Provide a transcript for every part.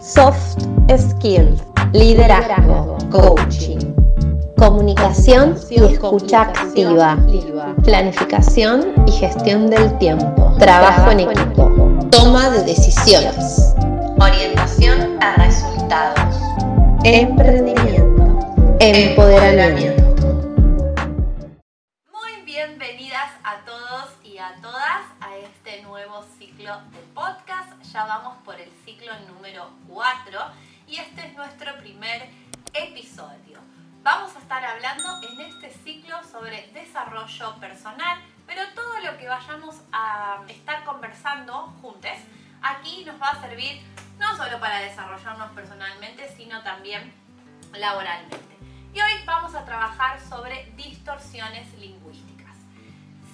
soft skills, liderazgo, coaching, comunicación y escucha activa, planificación y gestión del tiempo, trabajo en equipo, toma de decisiones, orientación a resultados, emprendimiento, empoderamiento. Ciclo de podcast. Ya vamos por el ciclo número 4 y este es nuestro primer episodio. Vamos a estar hablando en este ciclo sobre desarrollo personal, pero todo lo que vayamos a estar conversando juntos aquí nos va a servir no solo para desarrollarnos personalmente, sino también laboralmente. Y hoy vamos a trabajar sobre distorsiones lingüísticas.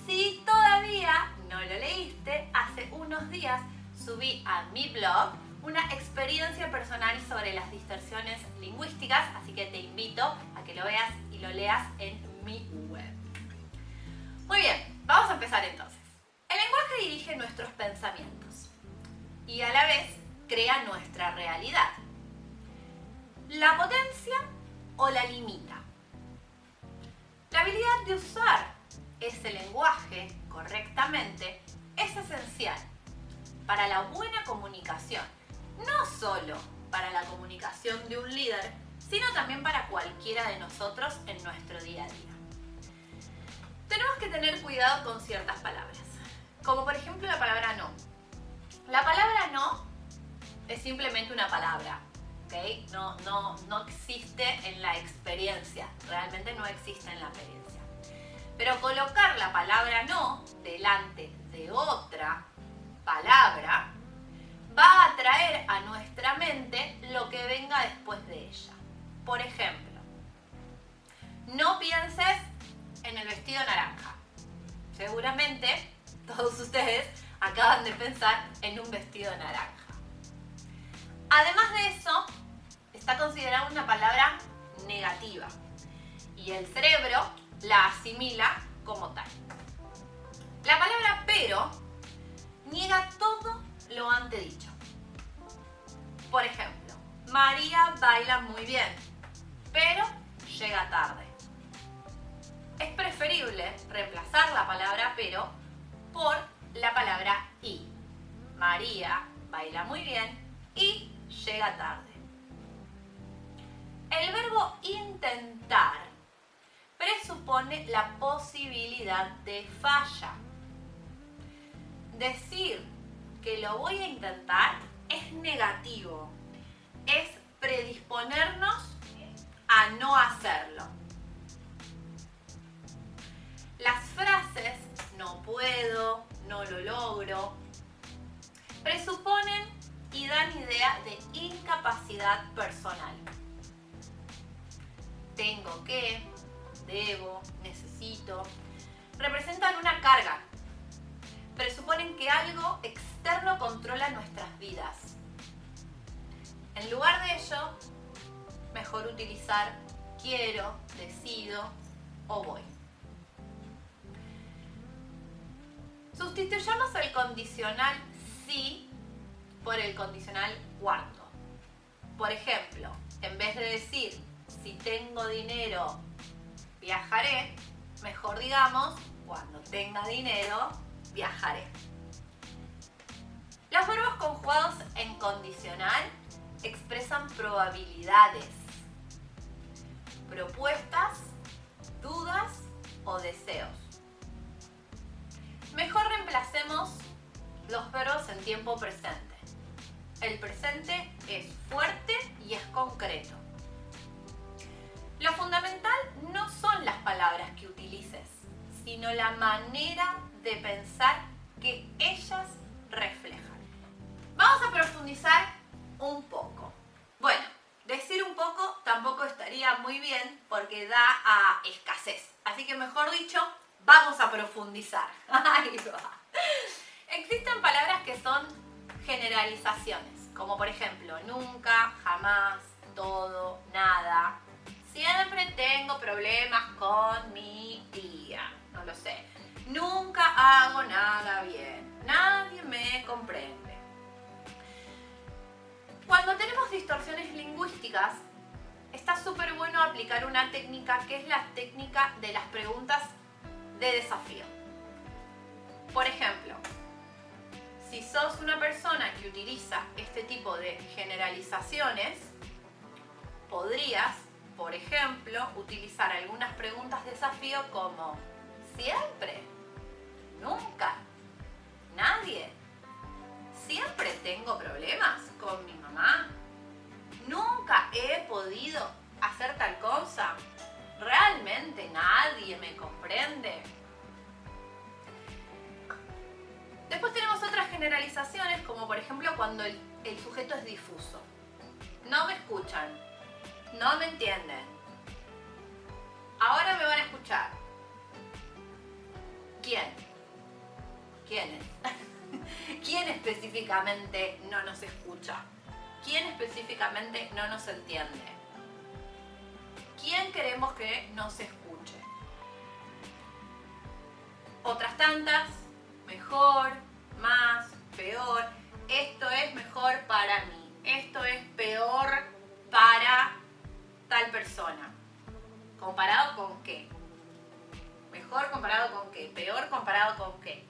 Si todavía no lo leíste, hace unos días subí a mi blog una experiencia personal sobre las distorsiones lingüísticas, así que te invito a que lo veas y lo leas en mi web. Muy bien, vamos a empezar entonces. El lenguaje dirige nuestros pensamientos y a la vez crea nuestra realidad. La potencia o la limita. La habilidad de usar ese lenguaje correctamente es esencial para la buena comunicación, no solo para la comunicación de un líder, sino también para cualquiera de nosotros en nuestro día a día. Tenemos que tener cuidado con ciertas palabras, como por ejemplo la palabra no. La palabra no es simplemente una palabra, ¿ok? No, no, no existe en la experiencia, realmente no existe en la experiencia. Pero colocar la palabra no delante de otra palabra va a traer a nuestra mente lo que venga después de ella. Por ejemplo, no pienses en el vestido naranja. Seguramente todos ustedes acaban de pensar en un vestido naranja. Además de eso, está considerada una palabra negativa y el cerebro la asimila como tal. La palabra pero niega todo lo antedicho. Por ejemplo, María baila muy bien, pero llega tarde. Es preferible reemplazar la palabra pero por la palabra y. María baila muy bien y llega tarde. El verbo intentar presupone la posibilidad de falla. Decir que lo voy a intentar es negativo, es predisponernos a no hacerlo. Las frases no puedo, no lo logro, presuponen y dan idea de incapacidad personal. Tengo que, debo, necesito, representan una carga. Presuponen que algo externo controla nuestras vidas. En lugar de ello, mejor utilizar quiero, decido o voy. Sustituyamos el condicional sí por el condicional cuando. Por ejemplo, en vez de decir si tengo dinero, viajaré, mejor digamos, cuando tenga dinero, viajaré. Los verbos conjugados en condicional expresan probabilidades, propuestas, dudas o deseos. Mejor reemplacemos los verbos en tiempo presente. El presente es fuerte y es concreto. Lo fundamental palabras que utilices, sino la manera de pensar que ellas reflejan. Vamos a profundizar un poco. Bueno, decir un poco tampoco estaría muy bien porque da a escasez. Así que mejor dicho, vamos a profundizar. Existen palabras que son generalizaciones, como por ejemplo nunca, jamás, todo, nada. Siempre tengo problemas con mi tía, no lo sé. Nunca hago nada bien, nadie me comprende. Cuando tenemos distorsiones lingüísticas, está súper bueno aplicar una técnica que es la técnica de las preguntas de desafío. Por ejemplo, si sos una persona que utiliza este tipo de generalizaciones, podrías, por ejemplo, utilizar algunas preguntas de desafío como siempre, nunca, nadie, siempre tengo problemas con mi mamá, nunca he podido hacer tal cosa, realmente nadie me comprende. Después tenemos otras generalizaciones, como por ejemplo cuando el, sujeto es difuso. No me escuchan, no me entienden. Ahora me van a escuchar. ¿Quién? ¿Quiénes? ¿Quién específicamente no nos escucha? ¿Quién específicamente no nos entiende? ¿Quién queremos que nos escuche? Otras tantas, mejor, más, peor. Esto es mejor para mí. Esto es peor para tal persona. ¿Comparado con qué? Mejor comparado con qué? Peor comparado con qué?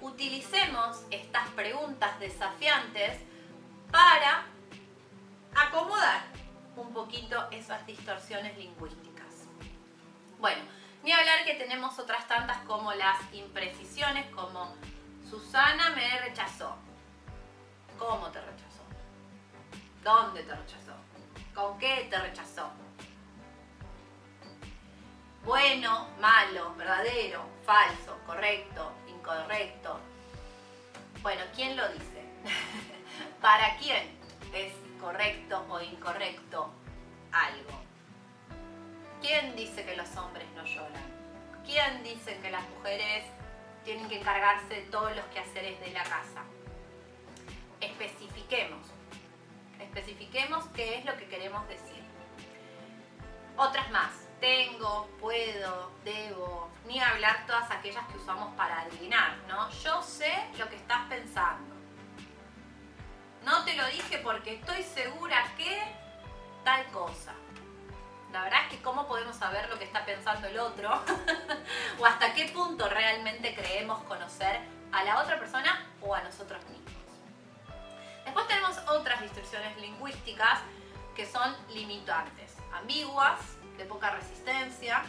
Utilicemos estas preguntas desafiantes para acomodar un poquito esas distorsiones lingüísticas. Bueno, ni hablar que tenemos otras tantas como las imprecisiones, como Susana me rechazó. ¿Cómo te rechazó? ¿Dónde te rechazó? ¿Con qué te rechazó? Bueno, malo, verdadero, falso, correcto, incorrecto. Bueno, ¿quién lo dice? ¿Para quién es correcto o incorrecto algo? ¿Quién dice que los hombres no lloran? ¿Quién dice que las mujeres tienen que encargarse de todos los quehaceres de la casa. Especifiquemos, especifiquemos qué es lo que queremos decir. Otras más, tengo, puedo, debo, ni hablar todas aquellas que usamos para adivinar, ¿no? Yo sé lo que estás pensando. No te lo dije porque estoy segura que tal cosa. La verdad es que cómo podemos saber lo que está pensando el otro o hasta qué punto realmente creemos conocer a la otra persona o a nosotros mismos. Después tenemos otras distorsiones lingüísticas que son limitantes, ambiguas, de poca resistencia,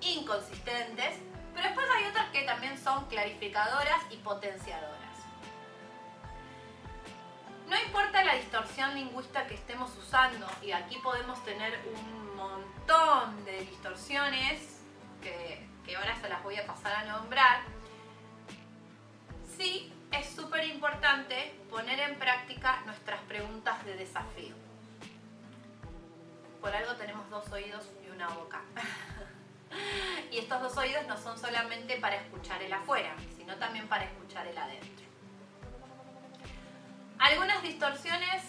inconsistentes, pero después hay otras que también son clarificadoras y potenciadoras. No importa la distorsión lingüística que estemos usando, y aquí podemos tener un montón de distorsiones que, ahora se las voy a pasar a nombrar, sí súper importante poner en práctica nuestras preguntas de desafío. Por algo tenemos dos oídos y una boca. y estos dos oídos no son solamente para escuchar el afuera, sino también para escuchar el adentro. Algunas distorsiones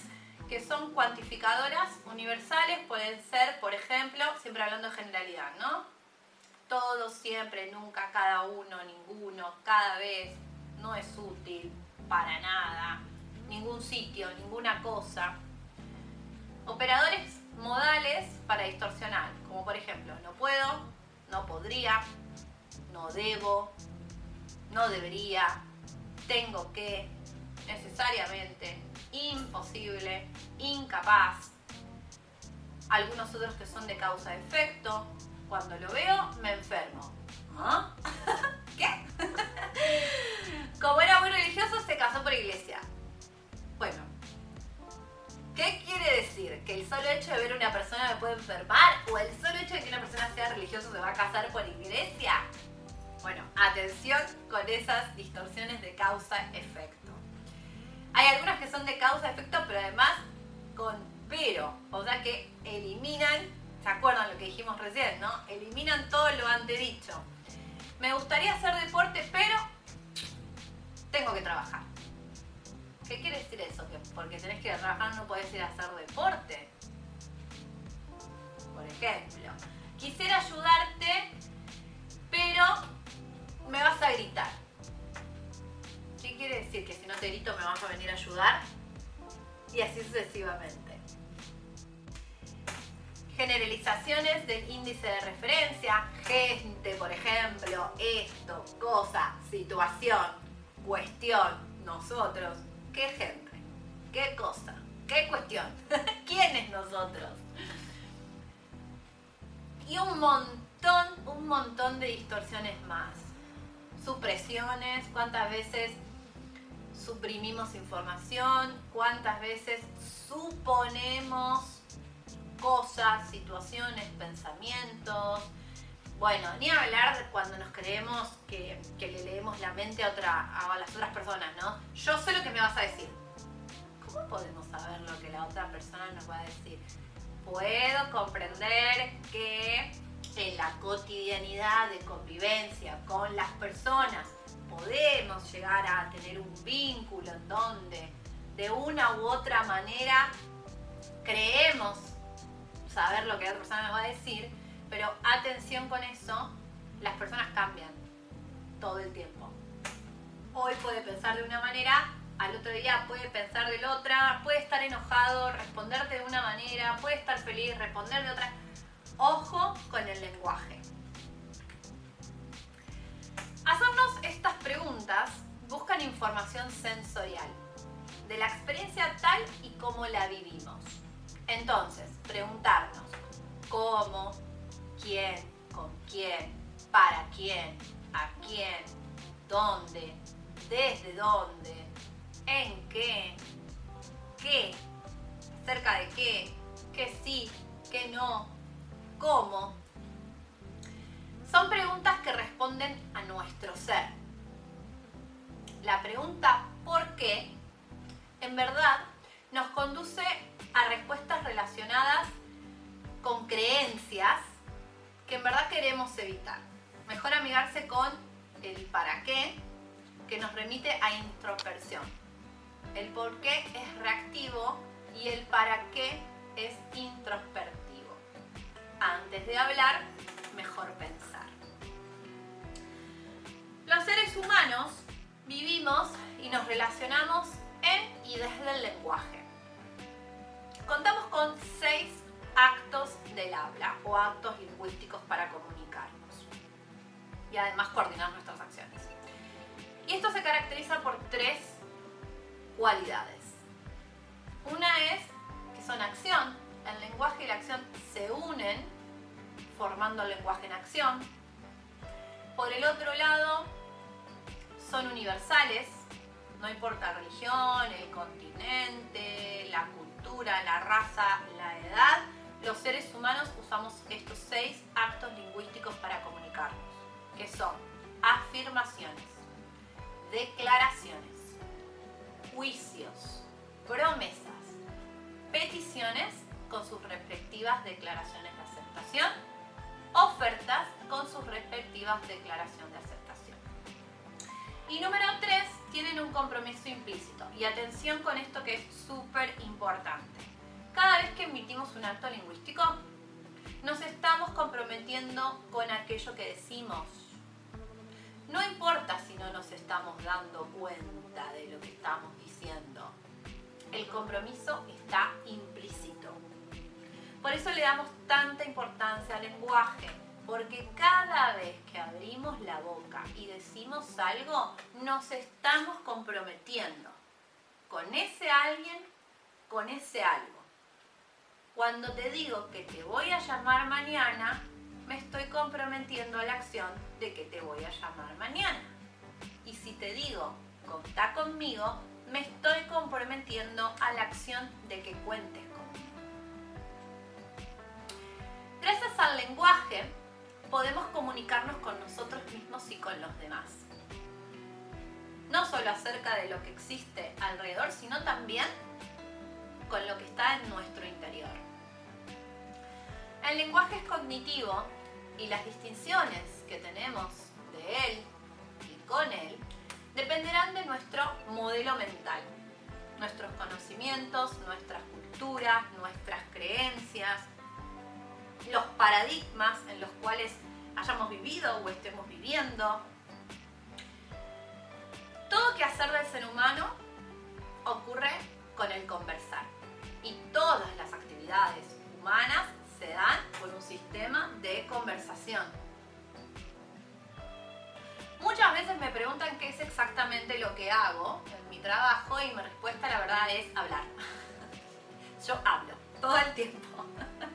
que son cuantificadoras universales pueden ser, por ejemplo, siempre hablando de generalidad, ¿no? Todo, siempre, nunca, cada uno, ninguno, cada vez, no es útil, para nada, ningún sitio, ninguna cosa. Operadores modales para distorsionar, como por ejemplo, no puedo, no podría, no debo, no debería, tengo que, necesariamente, imposible, incapaz. Algunos otros que son de causa-efecto. Cuando lo veo, me enfermo. ¿Ah? ¿Qué? Como era muy religioso, se casó por iglesia. Bueno, ¿qué quiere decir? ¿Que el solo hecho de ver a una persona me puede enfermar? ¿O el solo hecho de que una persona sea religiosa se va a casar por iglesia? Bueno, atención con esas distorsiones de causa-efecto. Hay algunas que son de causa-efecto, pero además con pero. O sea que eliminan, ¿se acuerdan lo que dijimos recién, no? Eliminan todo lo antedicho. Me gustaría hacer deporte, pero tengo que trabajar. ¿Qué quiere decir eso? Que porque tenés que trabajar no podés ir a hacer deporte. Por ejemplo. Quisiera ayudarte, pero me vas a gritar quiere decir? ¿Que si no te grito me vas a venir a ayudar? y así sucesivamente. Generalizaciones del índice de referencia, gente, por ejemplo, esto, cosa, situación, cuestión, nosotros. ¿Qué gente? ¿Qué cosa? ¿Qué cuestión? ¿Quiénes nosotros? Y un montón, un montón de distorsiones más. Supresiones, cuántas veces suprimimos información, cuántas veces suponemos cosas, situaciones, pensamientos. Bueno, ni hablar cuando nos creemos que, le leemos la mente a, otra, a las otras personas, ¿no? Yo sé lo que me vas a decir. ¿Cómo podemos saber lo que la otra persona nos va a decir? Puedo comprender que en la cotidianidad de convivencia con las personas podemos llegar a tener un vínculo en donde de una u otra manera creemos saber lo que la otra persona nos va a decir, pero atención con eso, las personas cambian todo el tiempo. Hoy puede pensar de una manera, al otro día puede pensar de la otra, puede estar enojado, responderte de una manera, puede estar feliz, responder de otra. Ojo con el lenguaje. Hacernos estas preguntas buscan información sensorial de la experiencia tal y como la vivimos. Entonces, preguntarnos cómo, quién, con quién, para quién, a quién, dónde, desde dónde, en qué, qué, cerca de qué, qué sí, qué no, cómo, son preguntas que responden a nuestro ser. La pregunta ¿por qué? en verdad nos conduce a respuestas relacionadas con creencias que en verdad queremos evitar. Mejor amigarse con el para qué, que nos remite a introspección. El por qué es reactivo y el para qué es introspectivo. Antes de hablar, mejor pensar. Los seres humanos vivimos y nos relacionamos en y desde el lenguaje. Contamos con seis actos del habla o actos lingüísticos para comunicarnos y además coordinar nuestras acciones. Y esto se caracteriza por tres cualidades. Una es que son acción, el lenguaje y la acción se unen formando el lenguaje en acción. Por el otro lado, son universales, no importa la religión, el continente, la cultura, la raza, la edad, los seres humanos usamos estos seis actos lingüísticos para comunicarnos, que son afirmaciones, declaraciones, juicios, promesas, peticiones con sus respectivas declaraciones de aceptación, ofertas con sus respectivas declaraciones de aceptación. Y número tres, tienen un compromiso implícito. Y atención con esto que es súper importante. Cada vez que emitimos un acto lingüístico, nos estamos comprometiendo con aquello que decimos. No importa si no nos estamos dando cuenta de lo que estamos diciendo. El compromiso está implícito. Por eso le damos tanta importancia al lenguaje porque cada vez que abrimos la boca y decimos algo, nos estamos comprometiendo con ese alguien, con ese algo. Cuando te digo que te voy a llamar mañana, me estoy comprometiendo a la acción de que te voy a llamar mañana. Y si te digo, contá conmigo, me estoy comprometiendo a la acción de que cuentes conmigo. Gracias al lenguaje, podemos comunicarnos con nosotros mismos y con los demás. No solo acerca de lo que existe alrededor, sino también con lo que está en nuestro interior. El lenguaje es cognitivo y las distinciones que tenemos de él y con él dependerán de nuestro modelo mental, nuestros conocimientos, nuestras culturas, nuestras creencias, los paradigmas en los cuales hayamos vivido o estemos viviendo. Todo que hacer del ser humano ocurre con el conversar. Y todas las actividades humanas se dan por un sistema de conversación. Muchas veces me preguntan qué es exactamente lo que hago en mi trabajo y mi respuesta la verdad es hablar. Yo hablo todo el tiempo.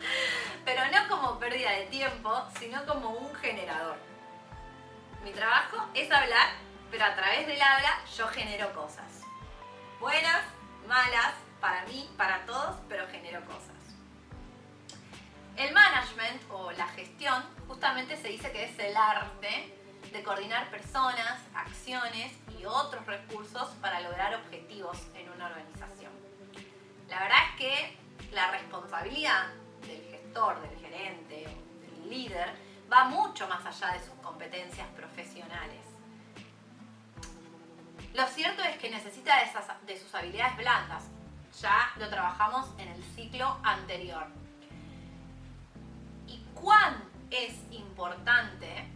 Pero no como pérdida de tiempo, sino como un generador. Mi trabajo es hablar, pero a través del habla yo genero cosas. Buenas, malas, para mí, para todos, pero genero cosas. El management o la gestión justamente se dice que es el arte de coordinar personas, acciones y otros recursos para lograr objetivos en una organización. La verdad es que la responsabilidad del gestor, del gerente, del líder, va mucho más allá de sus competencias profesionales. Lo cierto es que necesita de, sus habilidades blandas. Ya lo trabajamos en el ciclo anterior. ¿Y cuán es importante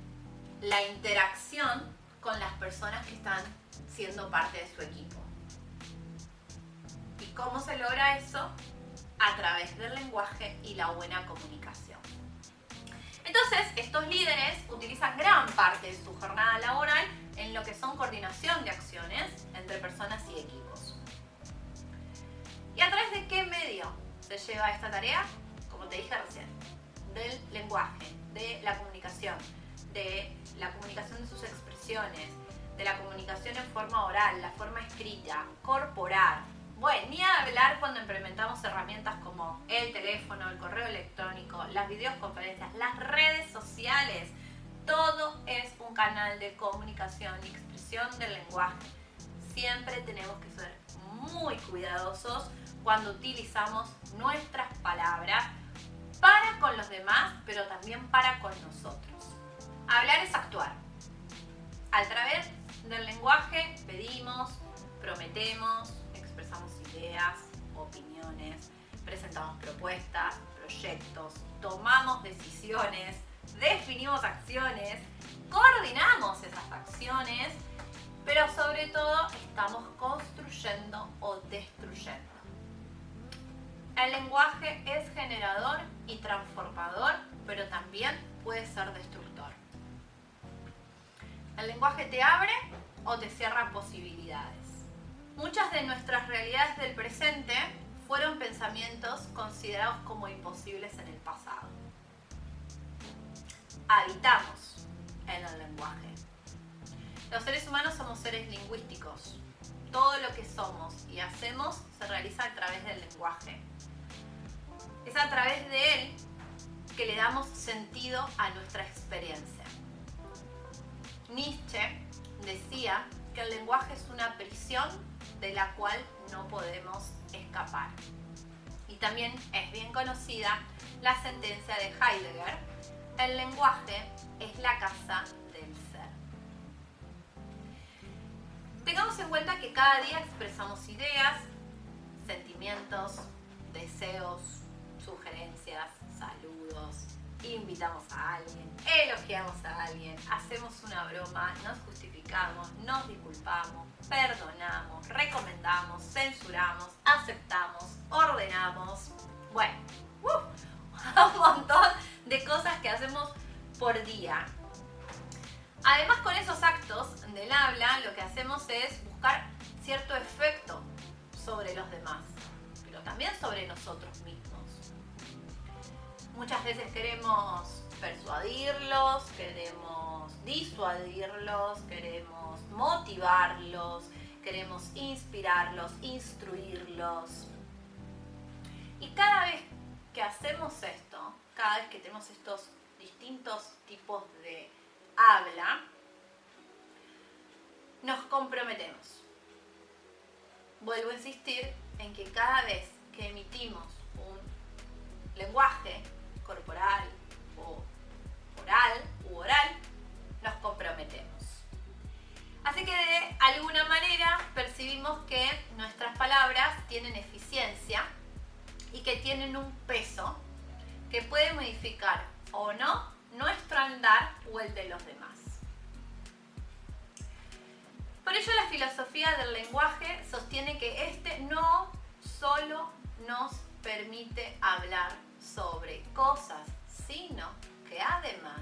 la interacción con las personas que están siendo parte de su equipo. ¿Y cómo se logra eso? A través del lenguaje y la buena comunicación. Entonces, estos líderes utilizan gran parte de su jornada laboral en lo que son coordinación de acciones entre personas y equipos. Lleva esta tarea? Como te dije recién, del lenguaje, de la comunicación, de la comunicación de sus expresiones, de la comunicación en forma oral, la forma escrita, corporal. Bueno, ni a hablar cuando implementamos herramientas como el teléfono, el correo electrónico, las videoconferencias, las redes sociales. Todo es un canal de comunicación y expresión del lenguaje. Siempre tenemos que ser muy cuidadosos cuando utilizamos nuestras palabras para con los demás, pero también para con nosotros. Hablar es actuar. A través del lenguaje pedimos, prometemos, expresamos ideas, opiniones, presentamos propuestas, proyectos, tomamos decisiones, definimos acciones, coordinamos esas acciones, pero sobre todo estamos construyendo o destruyendo. El lenguaje es generador y transformador, pero también puede ser destructor. El lenguaje te abre o te cierra posibilidades. Muchas de nuestras realidades del presente fueron pensamientos considerados como imposibles en el pasado. Habitamos en el lenguaje. Los seres humanos somos seres lingüísticos. Todo lo que somos y hacemos se realiza a través del lenguaje. Es a través de él que le damos sentido a nuestra experiencia. Nietzsche decía que el lenguaje es una prisión de la cual no podemos escapar. Y también es bien conocida la sentencia de Heidegger, el lenguaje es la casa Tengamos en cuenta que cada día expresamos ideas, sentimientos, deseos, sugerencias, saludos, invitamos a alguien, elogiamos a alguien, hacemos una broma, nos justificamos, nos disculpamos, perdonamos, recomendamos, censuramos, aceptamos, ordenamos. Bueno, un montón de cosas que hacemos por día. Además con esos actos del habla lo que hacemos es buscar cierto efecto sobre los demás, pero también sobre nosotros mismos. Muchas veces queremos persuadirlos, queremos disuadirlos, queremos motivarlos, queremos inspirarlos, instruirlos. Y cada vez que hacemos esto, cada vez que tenemos estos distintos tipos de habla, nos comprometemos. Vuelvo a insistir en que cada vez que emitimos un lenguaje, corporal o oral u oral, nos comprometemos. Así que de alguna manera percibimos que nuestras palabras tienen eficiencia y que tienen un peso que puede modificar o no nuestro andar o el de los demás. Por ello la filosofía del lenguaje sostiene que este no solo nos permite hablar sobre cosas, sino que además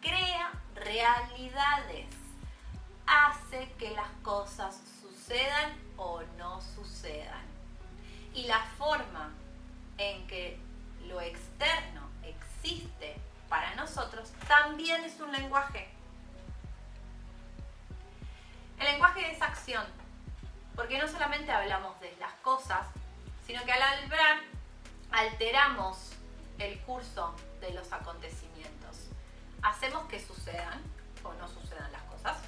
crea realidades, hace que las cosas sucedan o no sucedan. Y la forma en que lo externo existe para nosotros también es un lenguaje. El lenguaje es acción, porque no solamente hablamos de las cosas, sino que al hablar alteramos el curso de los acontecimientos. Hacemos que sucedan o no sucedan las cosas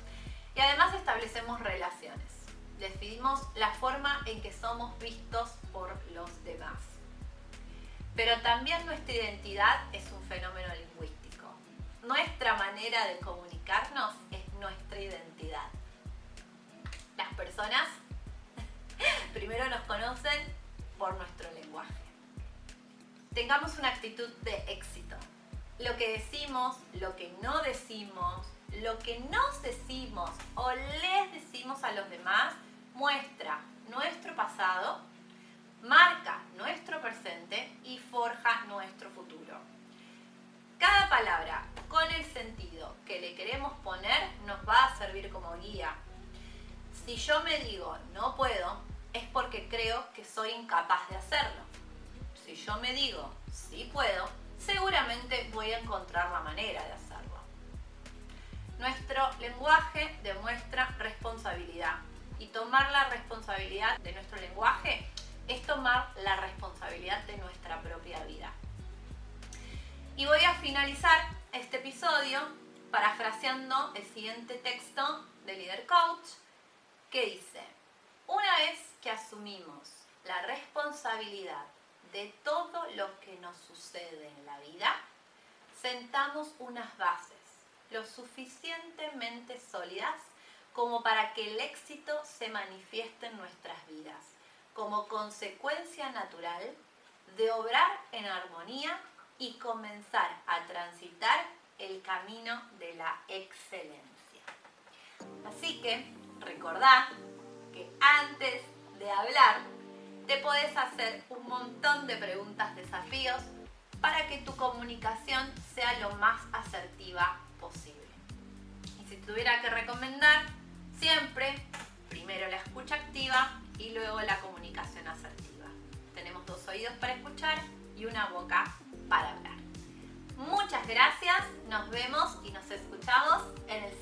y además establecemos relaciones. Decidimos la forma en que somos vistos por los demás. Pero también nuestra identidad es un fenómeno lingüístico. Nuestra manera de comunicarnos es nuestra identidad. Las personas primero nos conocen por nuestro lenguaje. Tengamos una actitud de éxito. Lo que decimos, lo que no decimos, lo que nos decimos o les decimos a los demás muestra nuestro pasado, marca nuestro presente y forja nuestro futuro. Cada palabra con el sentido que le queremos poner nos va a servir como guía. Si yo me digo no puedo, es porque creo que soy incapaz de hacerlo. Si yo me digo sí puedo, seguramente voy a encontrar la manera de hacerlo. Nuestro lenguaje demuestra responsabilidad y tomar la responsabilidad de nuestro lenguaje es tomar la responsabilidad de nuestra propia vida. Y voy a finalizar este episodio parafraseando el siguiente texto de Leader Coach que dice, una vez que asumimos la responsabilidad de todo lo que nos sucede en la vida, sentamos unas bases lo suficientemente sólidas como para que el éxito se manifieste en nuestras vidas, como consecuencia natural de obrar en armonía y comenzar a transitar el camino de la excelencia. Así que recordad que antes de hablar te puedes hacer un montón de preguntas, desafíos para que tu comunicación sea lo más asertiva posible. Y si tuviera que recomendar, siempre primero la escucha activa y luego la comunicación asertiva. Tenemos dos oídos para escuchar y una boca para hablar. Muchas gracias, nos vemos y nos escuchamos en el